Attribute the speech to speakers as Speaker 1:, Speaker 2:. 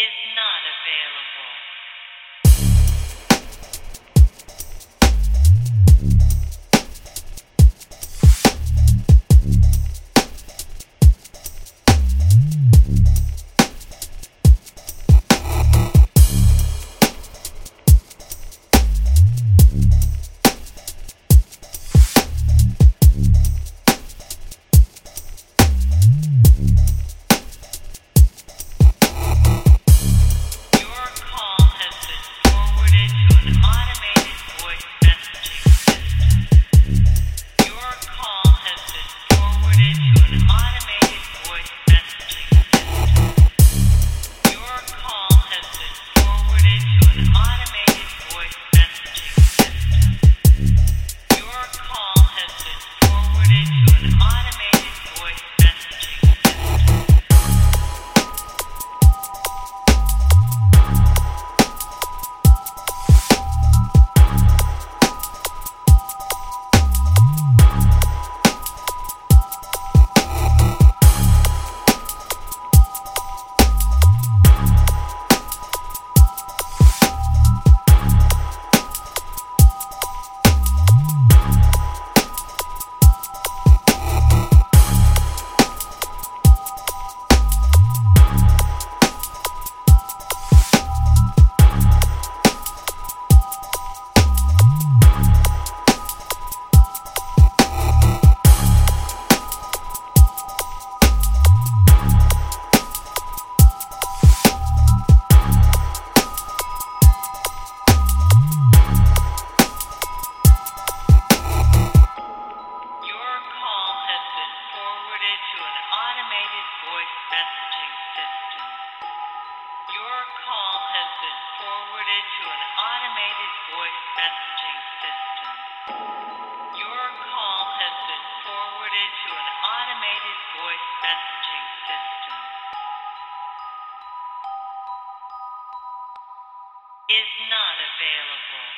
Speaker 1: is not available. Minor routed to an automated voice messaging system. Your call has been forwarded to an automated voice messaging system. Your call has been forwarded to an automated voice messaging system. Is not available.